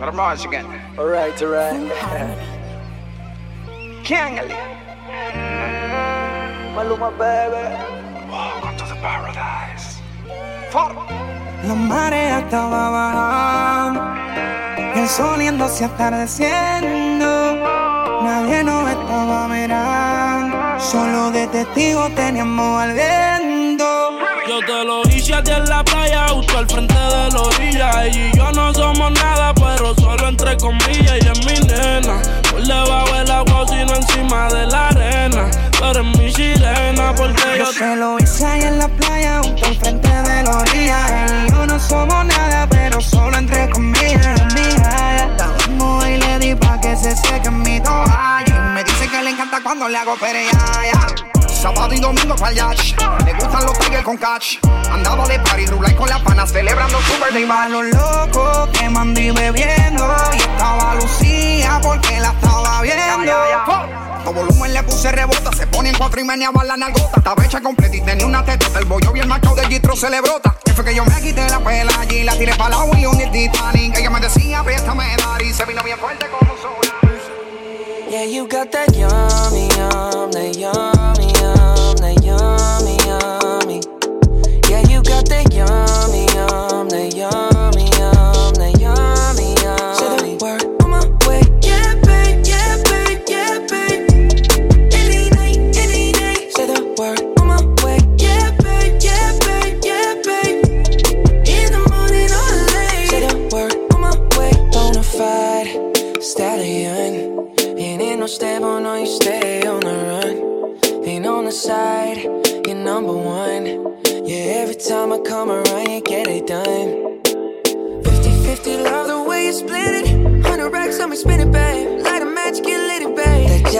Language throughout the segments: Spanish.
Hermoso again. Alright, alright. Kiangali. Maluma, baby. Welcome to the paradise. For. La marea estaba bajando, el sol yéndose atardeciendo. Nadie nos estaba mirando, solo de teníamos al viento. Yo te lo hice a ti en la playa, justo al frente de la orilla. Ella y yo no somos nada, entre comillas. Y es mi nena, por debajo del agua, sino encima de la arena. Pero es mi sirena, porque yo, se lo hice ahí en la playa, justo al frente de la orilla. Él y yo no somos nada, pero solo entre comillas. Estamos y le di pa' que se seque mi toalla. Y me dice que le encanta cuando le hago perea. Sábado y domingo para. Le gustan los tigres con catch. Andaba de party, rulay con las panas, celebrando su birthday A bash. los locos quemando y bebiendo. Y estaba Lucía porque la estaba viendo. Todo volumen le puse rebota, se pone en cuatro y meneaba la nalgota. Estaba hecha completa y tenía una tetota. El bollo bien machado de Gitro se le brota. Que fue que yo me quité la pela allí, la tiré para la y un el Titanic. Ella me decía, préstame dar y se vino bien fuerte como sola. Yeah, you got that yummy, yum, that yummy, yum,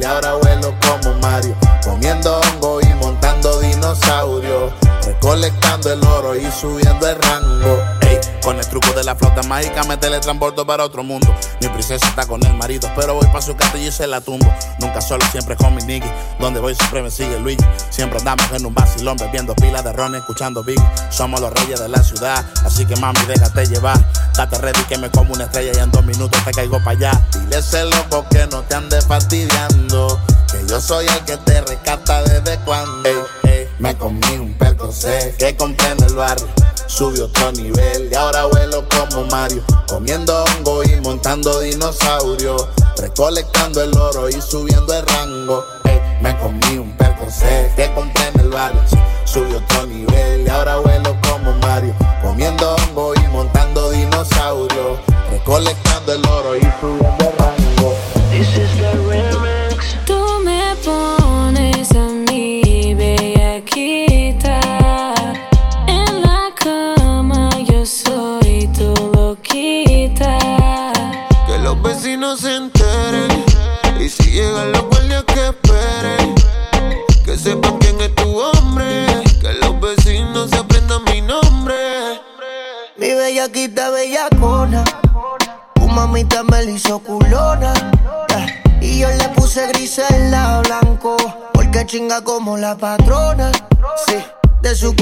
y ahora vuelo como Mario. Comiendo hongo y montando dinosaurios. Recolectando el oro y subiendo el rango. Con el truco de la flauta mágica me teletransporto para otro mundo. Mi princesa está con el marido, pero voy pa' su castillo y se la tumbo. Nunca solo, siempre con mi nigga. Donde voy siempre me sigue Luigi. Siempre andamos en un vacilón bebiendo pilas de ron, escuchando Big. Somos los reyes de la ciudad, así que mami, déjate llevar. Date ready que me como una estrella y en dos minutos te caigo para allá. Dile ese loco que no te ande fastidiando. Que yo soy el que te rescata desde cuando. Me comí un percocé que compré en el barrio. Subió otro nivel y ahora vuelo como Mario. Comiendo hongo y montando dinosaurios. Recolectando el oro y subiendo el rango. Ey, me comí un percocé que compré en el barrio. Subió otro nivel y ahora vuelo como Mario. Comiendo hongo y montando dinosaurios. Recolectando el oro y subiendo el rango. La patrona. Sí. De su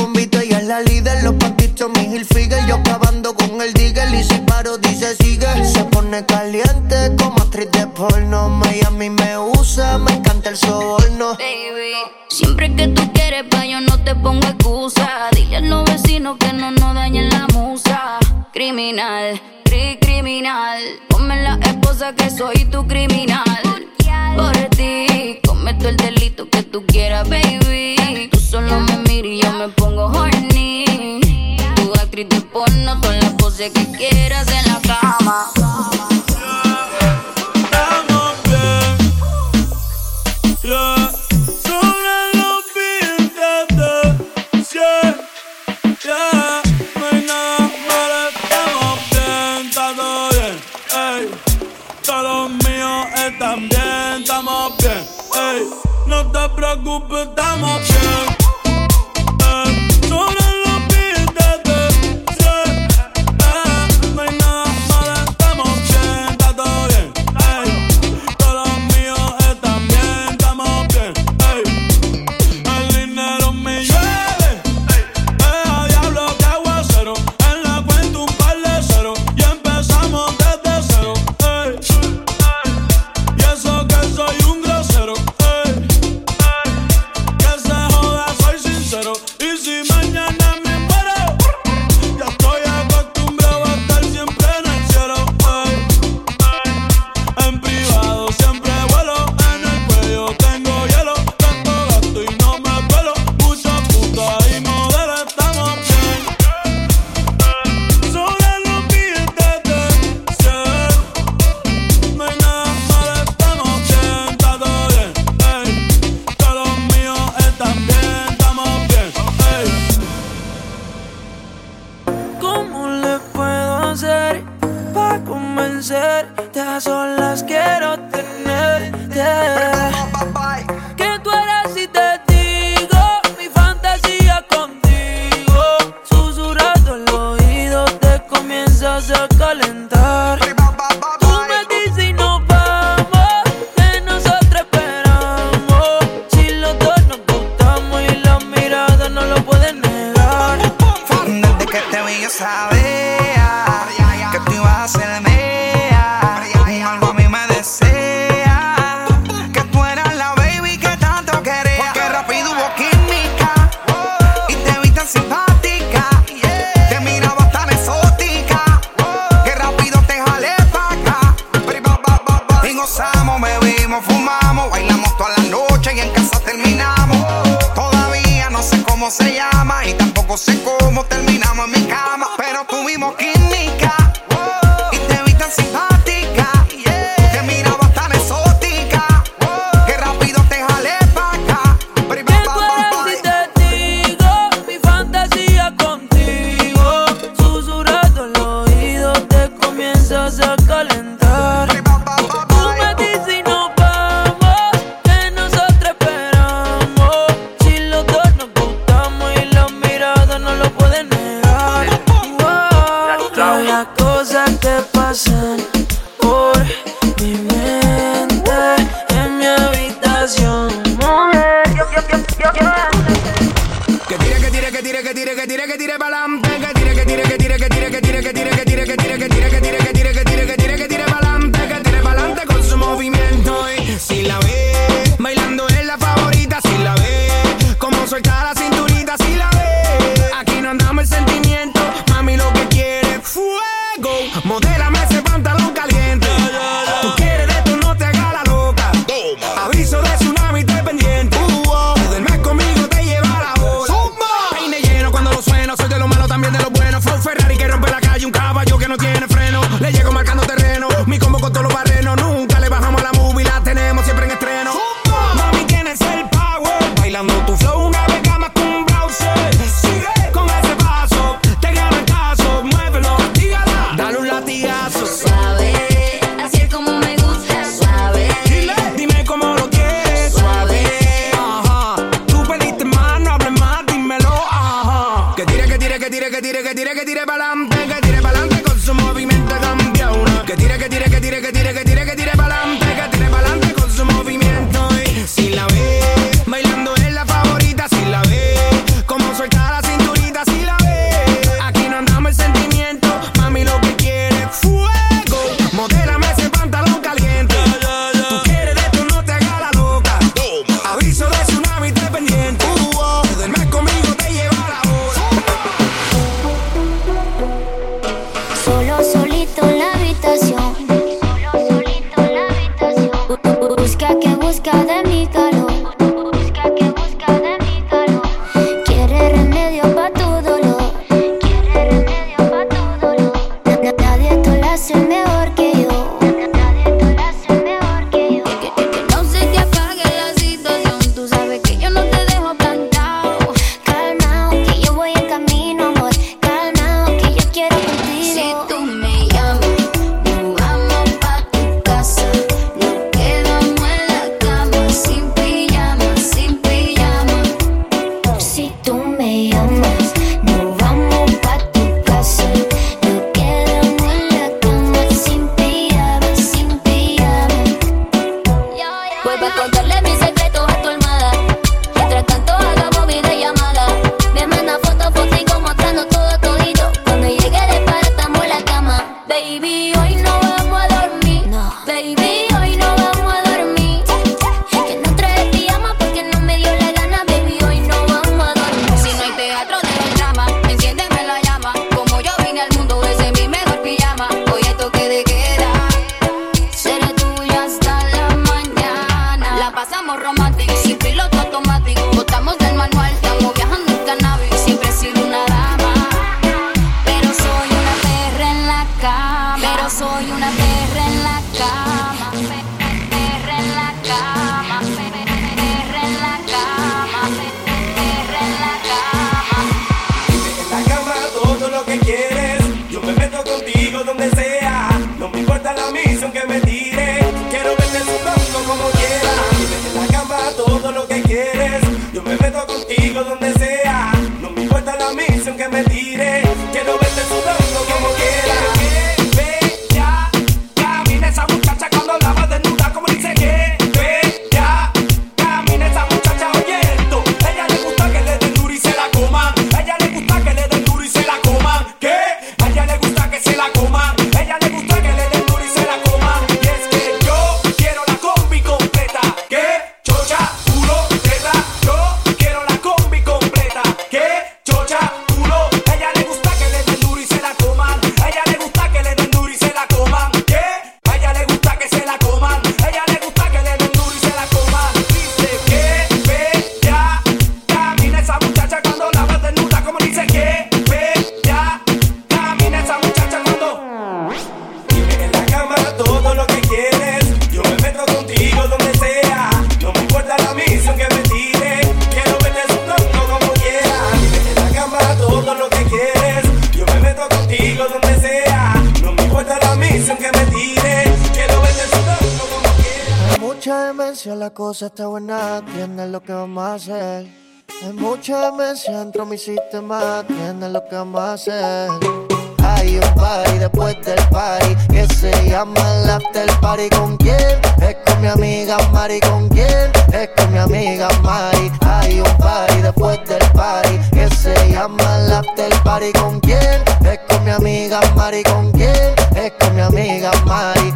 bebimos, fumamos, bailamos toda la noche y en casa terminamos. Todavía no sé cómo se llama y tampoco sé cómo terminamos. Cosa está buena, tienes lo que vamos a hacer. Hay mucha demencia dentro de mi sistema, tienes lo que vamos a hacer. Hay un party después del party que se llama el after party. ¿Con quién? Es con mi amiga Mari. ¿Con quién? Es con mi amiga Mari. Hay un party después del party que se llama el after party. ¿Con quién? Es con mi amiga Mari. ¿Con quién? Es con mi amiga Mari.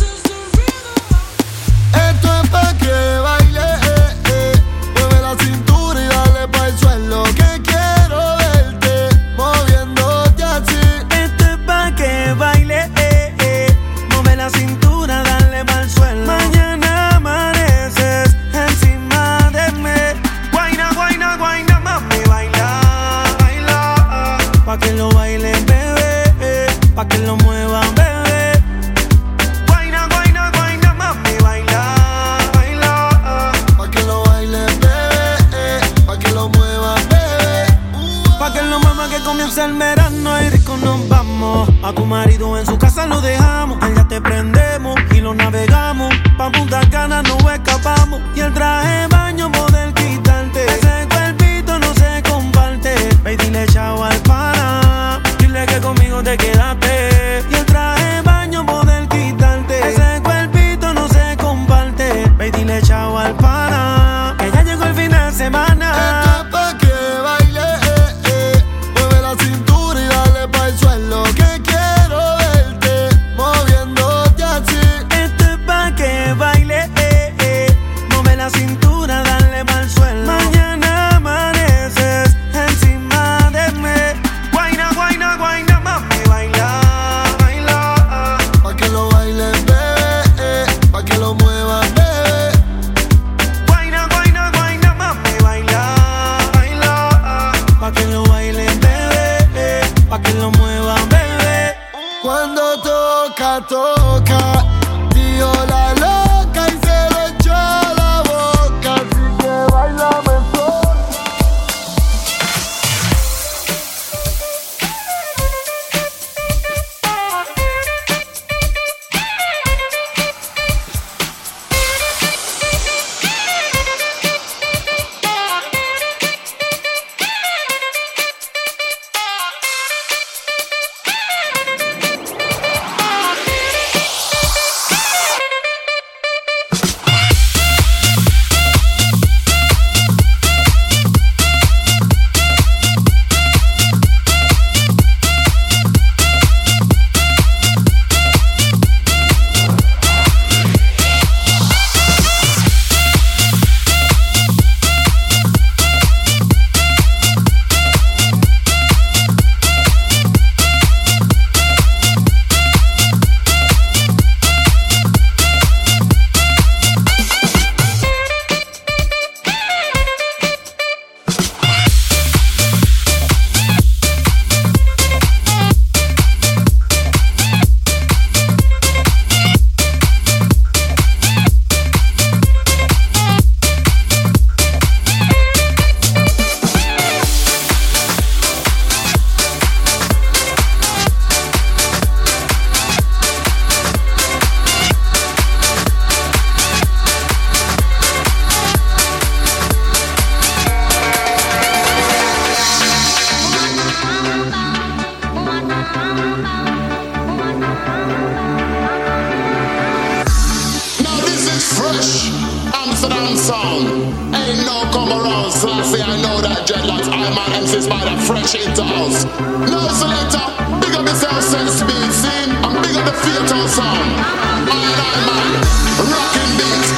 ghetto sound. All that man, rocking beats,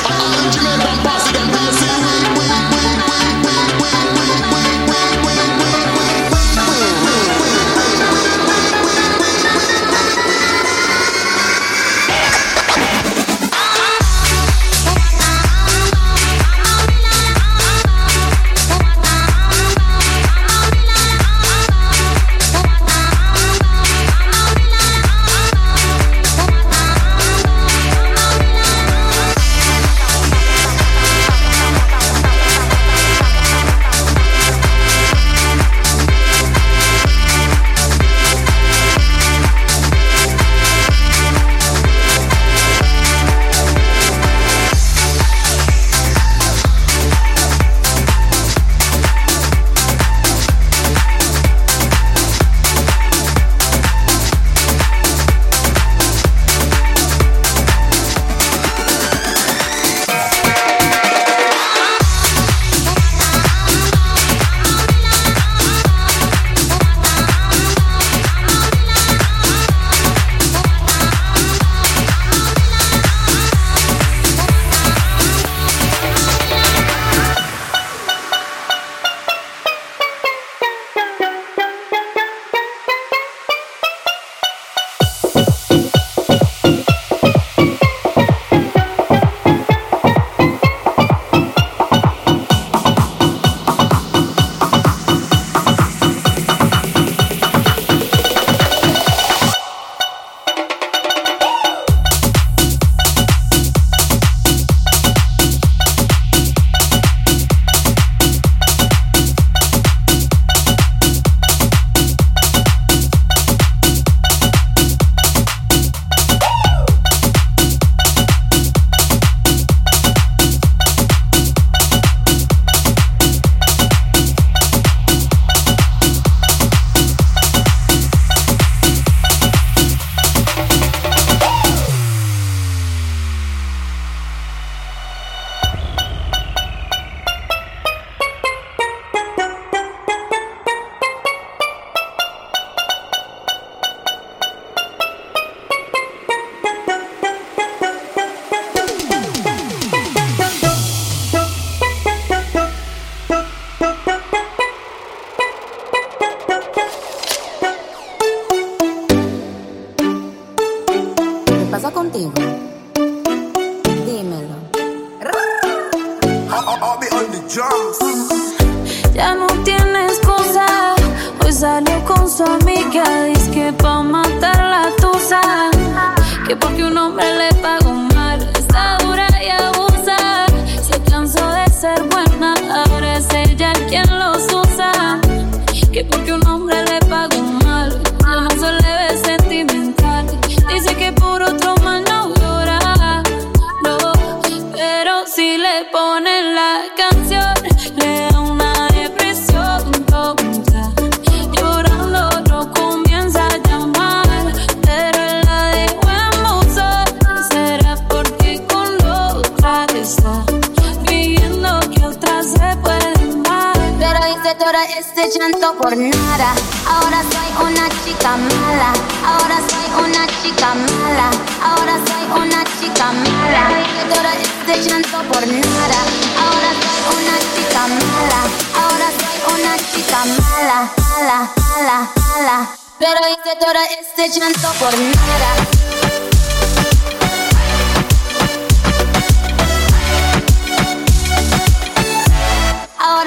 este llanto por nada. Ahora soy una chica mala. Ahora soy una chica mala. Ahora soy una chica mala. Todo este llanto por nada. Ahora soy una chica mala. Ahora soy una chica mala. Mala, mala, mala. Pero hice todo este llanto por nada.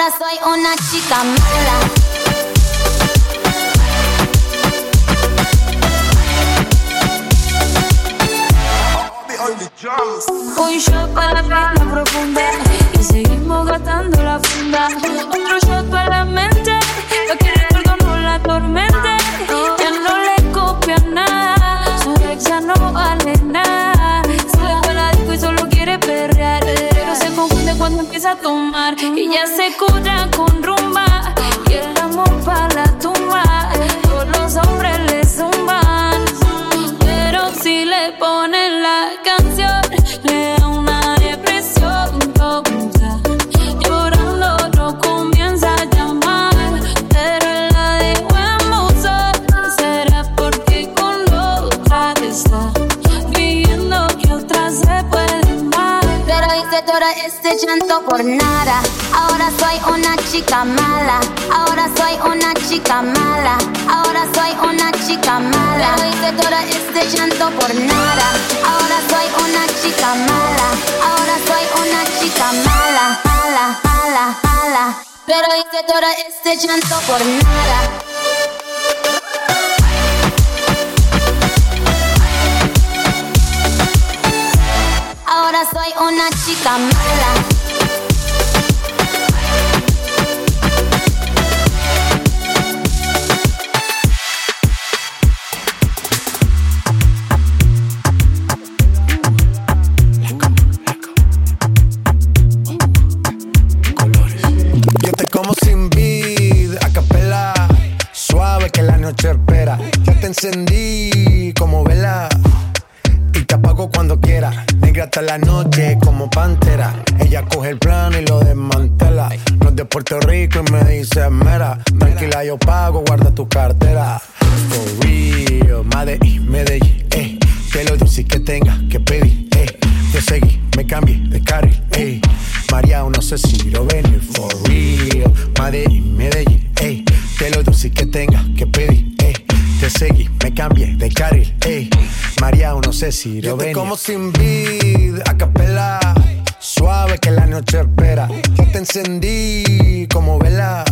Soy una chica mala. Un shot para la profunda y seguimos gastando la funda. Otro shot para la mente, lo que recuerdo la tormente. Ya no le copia nada, a tomar. Y ya se cura con este llanto por nada. Ahora soy una chica mala. Ahora soy una chica mala. Ahora soy una chica mala. Pero hice todo este llanto por nada. Ahora soy una chica mala. Ahora soy una chica mala. Mala, mala, mala. Pero hice todo este llanto por nada. Soy una oh, chica mala. Sin vid, a capela. Suave que la noche espera. Yo te encendí como vela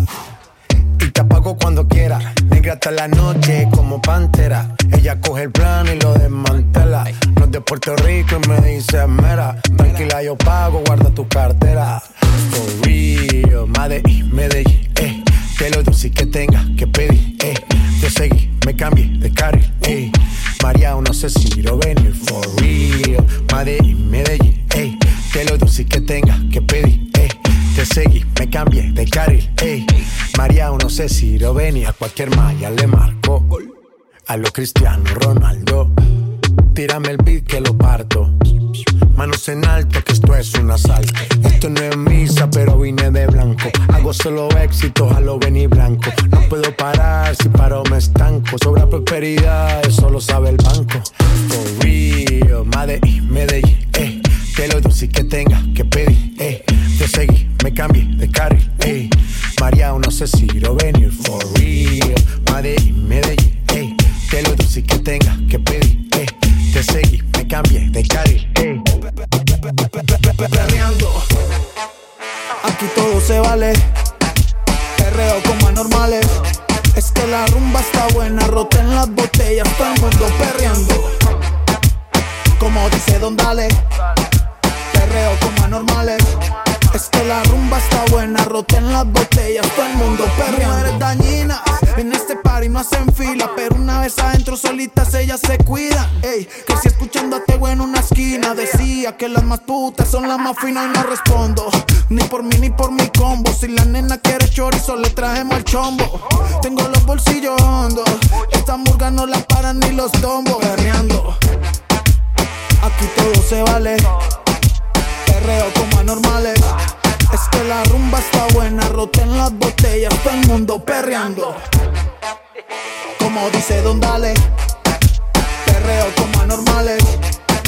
y te apago cuando quiera. Negra hasta la noche como pantera. Ella coge el plano y lo desmantela. No es de Puerto Rico y me dice mera. Tranquila, yo pago, guarda tu cartera. For real, Medellín, Medellín, eh. Que lo dulce que tenga que pedir, eh. Te seguí, me cambié de carril, eh. María, no sé si lo venir. For real, Medellín, Medellín, eh. Que lo dulce que tenga que pedir, eh. Te seguí, me cambié de carril, ey. María, no sé si lo venía, a cualquier malla le marco. A lo Cristiano Ronaldo, tírame el beat que lo parto. Manos en alto, que esto es un asalto. Esto no es misa, pero vine de blanco. Hago solo éxitos a lo blanco. No puedo parar, si paro me estanco. Sobra prosperidad, eso lo sabe el banco. For real, Medellín, Medellín, eh. Que lo dulce que tenga que pedir, eh. Te seguí, me cambié de carril, eh. María, no sé si lo venir, for real. Medellín, Medellín, eh. Que lo dulce que tenga que pedir, eh. Te seguí, me cambié de carril. Perreando. Aquí todo se vale. Perreo como anormales. Es que la rumba está buena, roten las botellas, todo el mundo perreando. Como dice Don Dale, perreo como anormales. Es que la rumba está buena, roten las botellas, todo el mundo perreando. eres dañina, en este party no hacen fila, pero una vez adentro solitas ellas se cuidan. Ey, si escuchando a Tego en una esquina, decía que las más putas son las más finas y no respondo. Ni por mí ni por mi combo. Si la nena quiere chorizo, le trajemos el chombo. Tengo los bolsillos hondos, esta murga no la paran ni los tombos. Perreando, aquí todo se vale perreo como anormales. Es que la rumba está buena, roten las botellas, todo el mundo perreando. Como dice Don Dale, perreo como anormales.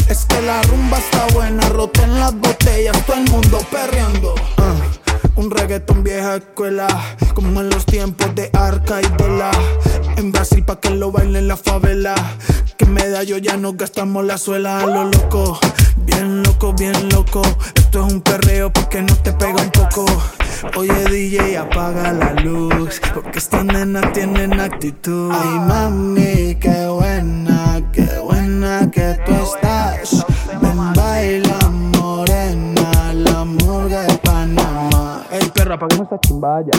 Es que la rumba está buena, roten las botellas, todo el mundo perreando. Uh, un reggaetón vieja escuela, como en los tiempos de Arca y Dola. En Brasil pa' que lo bailen la favela. Medallo ya no gastamos la suela a lo loco. Bien loco, bien loco. Esto es un perreo porque no te pega un poco. Oye DJ, apaga la luz. Porque estas nenas tienen actitud. Ay mami, qué buena, qué buena que tú estás. Ven, baila morena, la murga de Panamá. Ey perro, apaguemos esta chimbaya.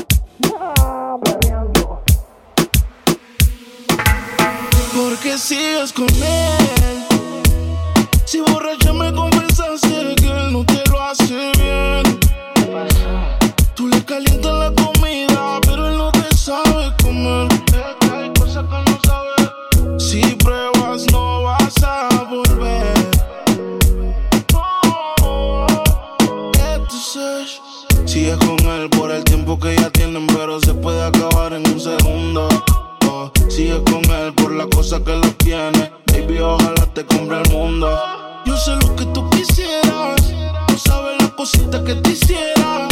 Porque sigues con él. Si borracha me confesaste que él no te lo hace bien. Tú le calientas la comida, pero él no te sabe comer. Hay cosas que no sabe. Si pruebas, no vas a volver. Sigues con él por el tiempo que ya tienen, pero se puede acabar. Oh, Sigues con él por la cosa que lo tiene. Baby, ojalá te compre el mundo. Yo sé lo que tú quisieras. No sabes la cosita que te hiciera.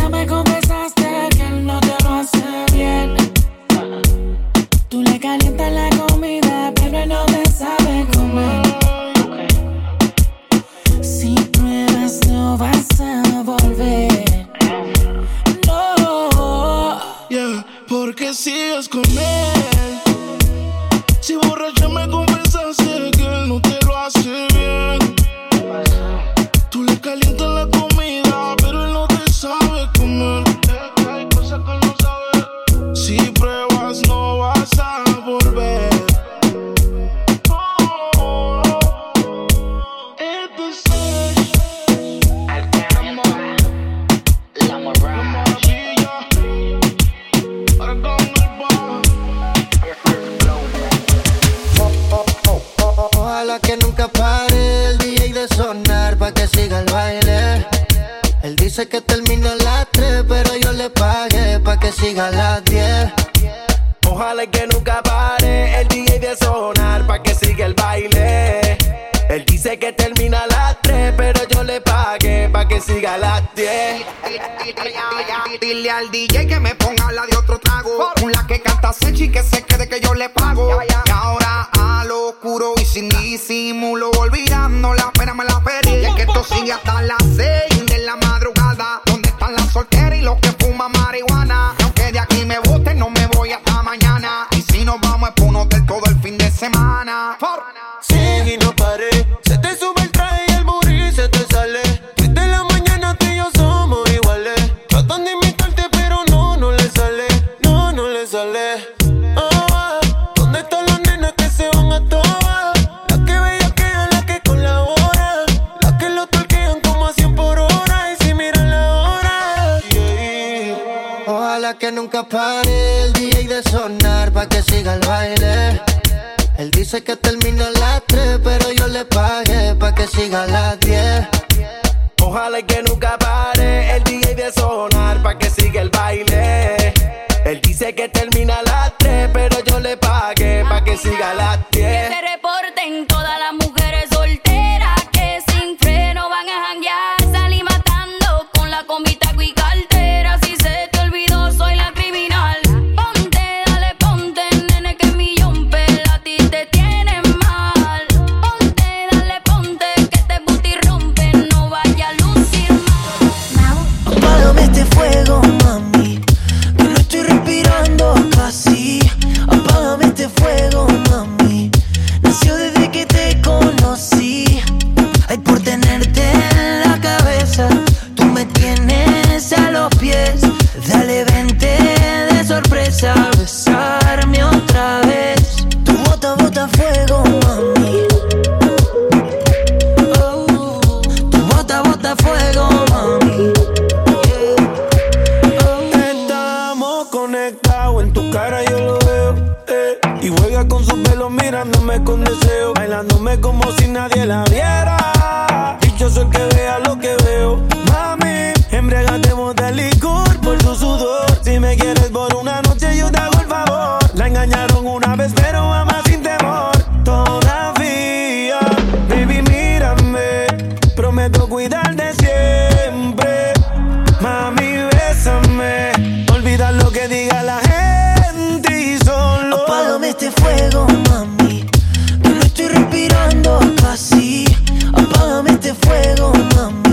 Borracha me confesaste que él no te lo hace bien. Pa' que siga el baile. Él dice que termina a las 3, pero yo le pagué pa' que siga a las 10. Dile al DJ que me ponga la de otro trago. Una que canta Sechi que se quede que yo le pago. Y ahora a lo oscuro y sin disimulo, olvidando la pena me la pedí. Y es que esto sigue hasta las 6 pana. Sigue y no paré. Se te sube el traje y el burrito se te sale. Desde la mañana tú y yo somos iguales. Tratan de imitarte, pero no, no le sale. No, no le sale. Ah, ¿dónde están las nenas que se van a tomar? Las que bellaquean, las que con la hora. Las que lo torquean como a 100 por hora. Y si miran la hora. Ojalá que nunca pare el DJ de sonar pa' que siga el baile. Él dice que termina a las 3, pero yo le pagué pa' que siga a las 10. Ojalá que nunca pare mirándome con deseo. Bailándome como si nadie la viera. Y yo soy el que vea lo que veo. Mami, embriagatemos de licor por su sudor. Si me quieres por una noche, yo te hago el favor. La engañaron una vez, pero mamá sin temor. Todavía, baby, mírame. Prometo cuidarte siempre. Mami, bésame. Olvida lo que diga la gente y solo. Apágame este fuego. fuego, mamá.